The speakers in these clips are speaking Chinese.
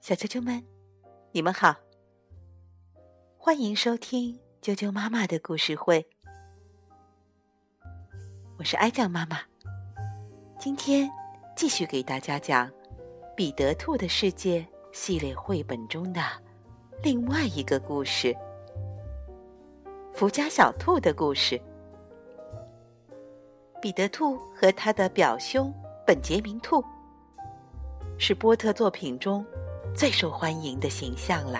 小啾啾们，你们好！欢迎收听啾啾妈妈的故事会，我是哀酱妈妈。今天继续给大家讲《彼得兔的世界》系列绘本中的另外一个故事——福家小兔的故事。彼得兔和他的表兄本杰明兔，是波特作品中最受欢迎的形象了。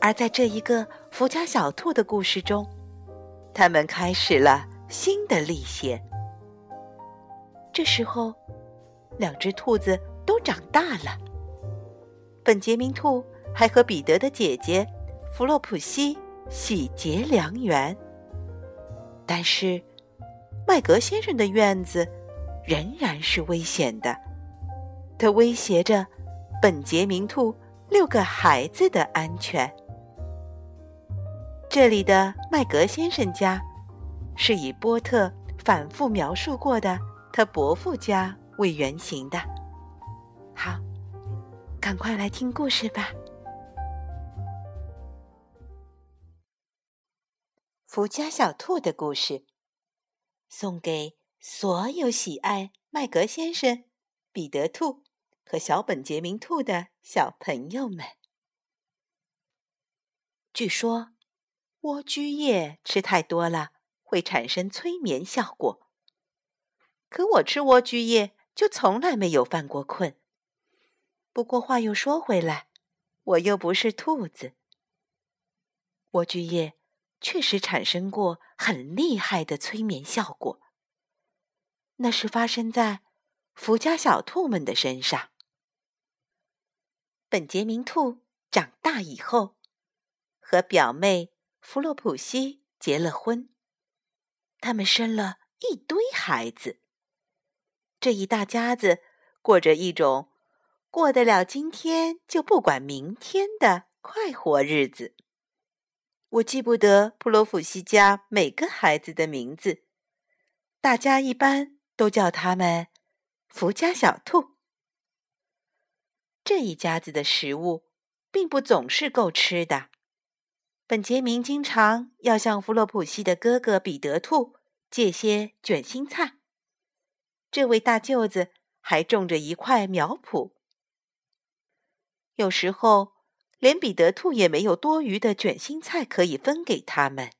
而在这一个福家小兔的故事中，他们开始了新的历险。这时候，两只兔子都长大了。本杰明兔还和彼得的姐姐弗洛普西喜结良缘，但是。麦格先生的院子仍然是危险的，它威胁着本杰明兔六个孩子的安全。这里的麦格先生家是以波特反复描述过的他伯父家为原型的。好，赶快来听故事吧，《福家小兔的故事》。送给所有喜爱麦格先生、彼得兔和小本杰明兔的小朋友们。据说，莴苣叶吃太多了会产生催眠效果。可我吃莴苣叶就从来没有犯过困。不过话又说回来，我又不是兔子。莴苣叶。确实产生过很厉害的催眠效果。那是发生在福家小兔们的身上。本杰明兔长大以后，和表妹弗洛普西结了婚，他们生了一堆孩子。这一大家子过着一种过得了今天就不管明天的快活日子。我记不得普罗普西家每个孩子的名字，大家一般都叫他们“福家小兔”。这一家子的食物并不总是够吃的。本杰明经常要向弗洛普西的哥哥彼得兔借些卷心菜。这位大舅子还种着一块苗圃。有时候。连彼得兔也没有多余的卷心菜可以分给他们。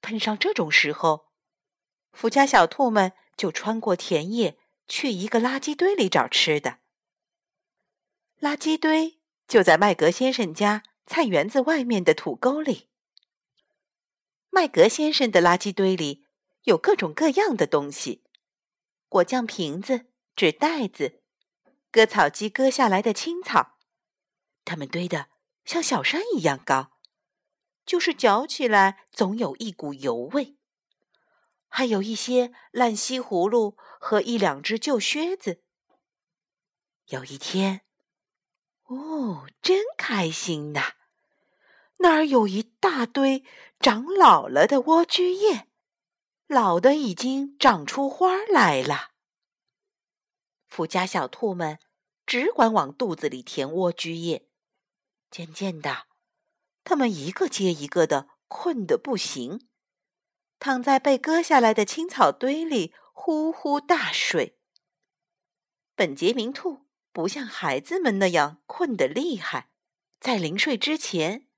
碰上这种时候，福家小兔们就穿过田野，去一个垃圾堆里找吃的。垃圾堆就在麦格先生家菜园子外面的土沟里。麦格先生的垃圾堆里有各种各样的东西：果酱瓶子、纸袋子、割草机割下来的青草。它们堆得像小山一样高，就是嚼起来总有一股油味。还有一些烂西葫芦和一两只旧靴子。有一天，哦，真开心呐！那儿有一大堆长老了的莴苣叶，老的已经长出花来了。富家小兔们只管往肚子里填莴苣叶。渐渐的，他们一个接一个的困得不行，躺在被割下来的青草堆里呼呼大睡。本杰明兔不像孩子们那样困得厉害，在临睡之前，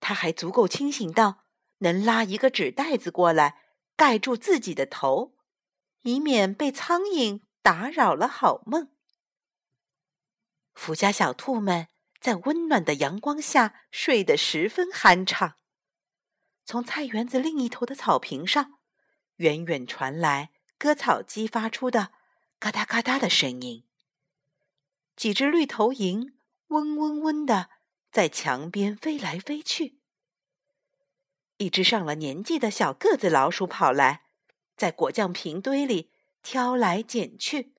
他还足够清醒到能拉一个纸袋子过来盖住自己的头，以免被苍蝇打扰了好梦。福家小兔们。在温暖的阳光下睡得十分酣畅。从菜园子另一头的草坪上，远远传来割草机发出的“嘎哒嘎哒”的声音。几只绿头蝇嗡嗡嗡的在墙边飞来飞去。一只上了年纪的小个子老鼠跑来，在果酱瓶堆里挑来拣去。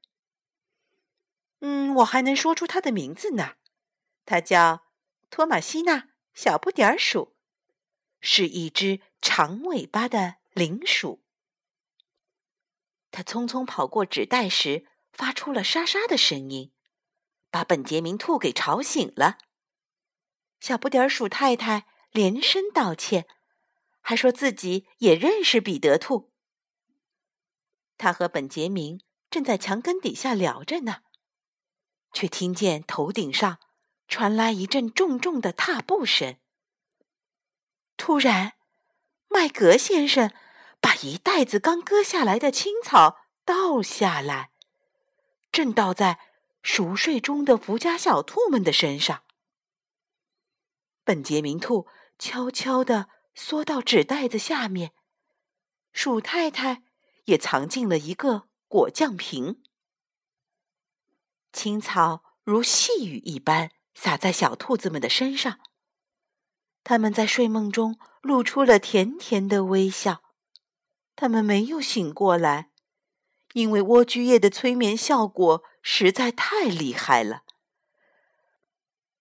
嗯，我还能说出它的名字呢。它叫托马西娜小不点儿鼠，是一只长尾巴的灵鼠。它匆匆跑过纸袋时，发出了沙沙的声音，把本杰明兔给吵醒了。小不点儿鼠太太连声道歉，还说自己也认识彼得兔。他和本杰明正在墙根底下聊着呢，却听见头顶上传来一阵重重的踏步声。突然，麦格先生把一袋子刚割下来的青草倒下来，正倒在熟睡中的福家小兔们的身上。本杰明兔悄悄地缩到纸袋子下面，鼠太太也藏进了一个果酱瓶。青草如细雨一般洒在小兔子们的身上，它们在睡梦中露出了甜甜的微笑。它们没有醒过来，因为莴苣叶的催眠效果实在太厉害了。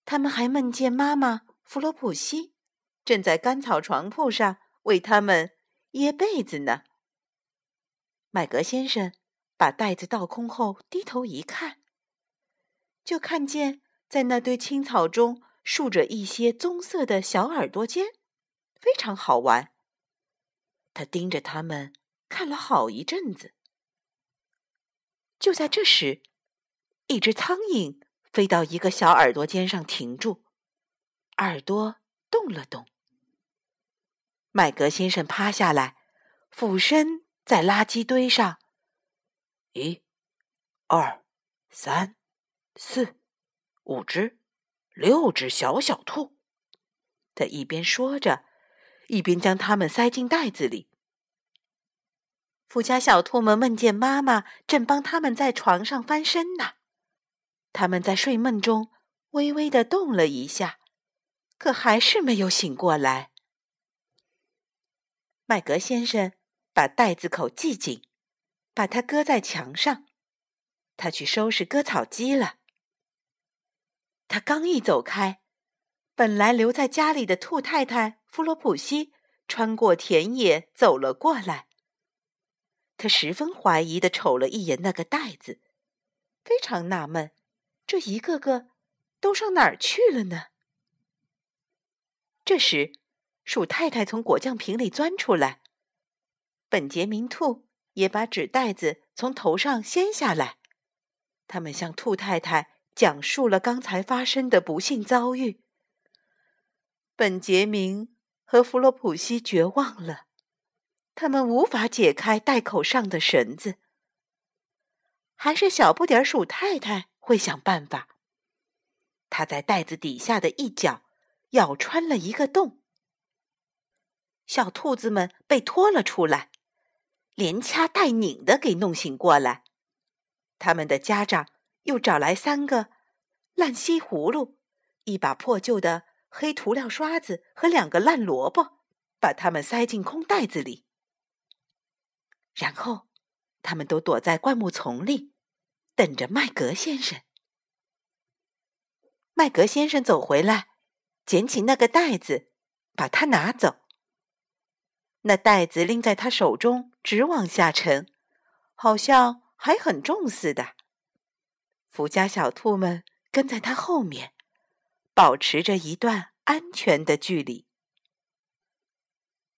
他们还梦见妈妈。弗罗普西正在干草床铺上为他们掖被子呢。麦格先生把袋子倒空后，低头一看，就看见在那堆青草中竖着一些棕色的小耳朵尖，非常好玩。他盯着它们看了好一阵子。就在这时，一只苍蝇飞到一个小耳朵尖上停住。耳朵动了动，麦格先生趴下来，俯身在垃圾堆上。一、二、三、四、五只、六只小小兔。他一边说着，一边将它们塞进袋子里。富家小兔们梦见妈妈正帮他们在床上翻身呢。他们在睡梦中微微的动了一下。可还是没有醒过来。麦格先生把袋子口系紧，把它搁在墙上。他去收拾割草机了。他刚一走开，本来留在家里的兔太太弗罗普西穿过田野走了过来。他十分怀疑的瞅了一眼那个袋子，非常纳闷：这一个个都上哪儿去了呢？这时，鼠太太从果酱瓶里钻出来，本杰明兔也把纸袋子从头上掀下来。他们向兔太太讲述了刚才发生的不幸遭遇。本杰明和弗洛普西绝望了，他们无法解开袋口上的绳子。还是小不点鼠太太会想办法。他在袋子底下的一角。咬穿了一个洞，小兔子们被拖了出来，连掐带拧的给弄醒过来。他们的家长又找来三个烂西葫芦、一把破旧的黑涂料刷子和两个烂萝卜，把它们塞进空袋子里。然后，他们都躲在灌木丛里，等着麦格先生。麦格先生走回来。捡起那个袋子，把它拿走。那袋子拎在他手中，直往下沉，好像还很重似的。福家小兔们跟在他后面，保持着一段安全的距离。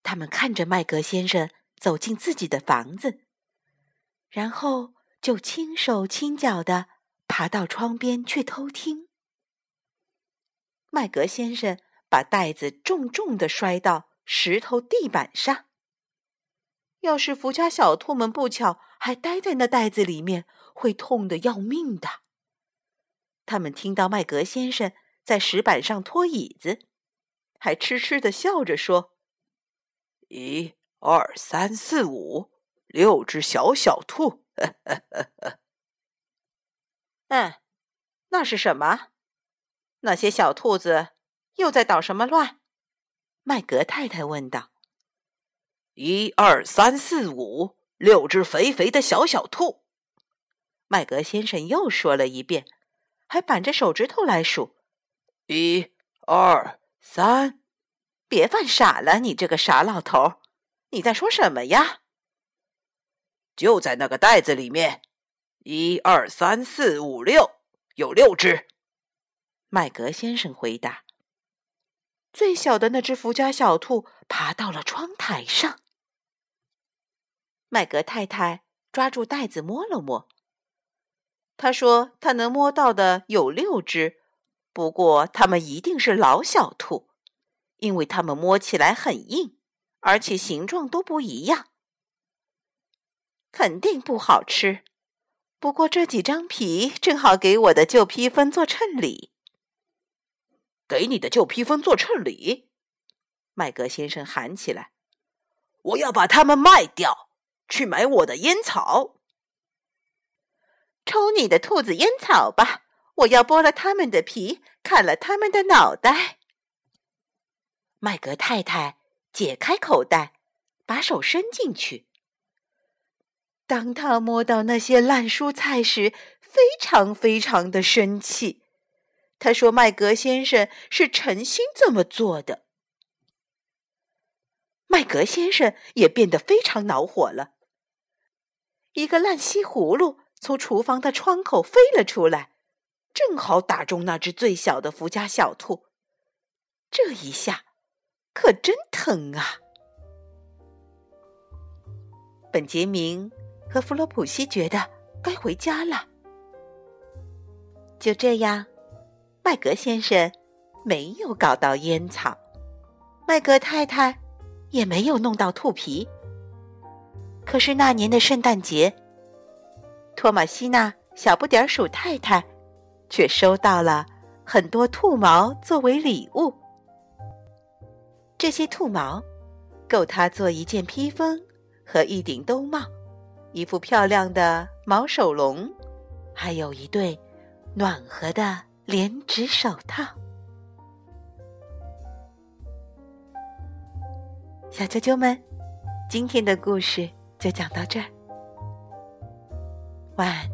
他们看着麦格先生走进自己的房子，然后就轻手轻脚的爬到窗边去偷听。麦格先生把袋子重重的摔到石头地板上。要是福家小兔们不巧还待在那袋子里面，会痛得要命的。他们听到麦格先生在石板上拖椅子，还痴痴的笑着说：“一、二、三、四、五，六只小小兔。”呵呵呵嗯，那是什么？那些小兔子又在捣什么乱？麦格太太问道。一二三四五，六只肥肥的小小兔。麦格先生又说了一遍，还板着手指头来数。一二三，别犯傻了，你这个傻老头！你在说什么呀？就在那个袋子里面。一二三四五六，有六只。麦格先生回答。最小的那只福家小兔爬到了窗台上。麦格太太抓住袋子摸了摸。他说：“他能摸到的有六只，不过它们一定是老小兔，因为它们摸起来很硬，而且形状都不一样，肯定不好吃。不过这几张皮正好给我的旧披风做衬里。”给你的旧披风做衬里，麦格先生喊起来：“我要把它们卖掉，去买我的烟草。抽你的兔子烟草吧！我要剥了他们的皮，砍了他们的脑袋。”麦格太太解开口袋，把手伸进去。当他摸到那些烂蔬菜时，非常非常的生气。他说：“麦格先生是诚心这么做的。”麦格先生也变得非常恼火了。一个烂西葫芦从厨房的窗口飞了出来，正好打中那只最小的福家小兔。这一下可真疼啊！本杰明和弗洛普西觉得该回家了。就这样。麦格先生没有搞到烟草，麦格太太也没有弄到兔皮。可是那年的圣诞节，托马西娜小不点鼠太太却收到了很多兔毛作为礼物。这些兔毛够他做一件披风和一顶兜帽，一副漂亮的毛手笼，还有一对暖和的。连指手套，小啾啾们，今天的故事就讲到这儿，晚安。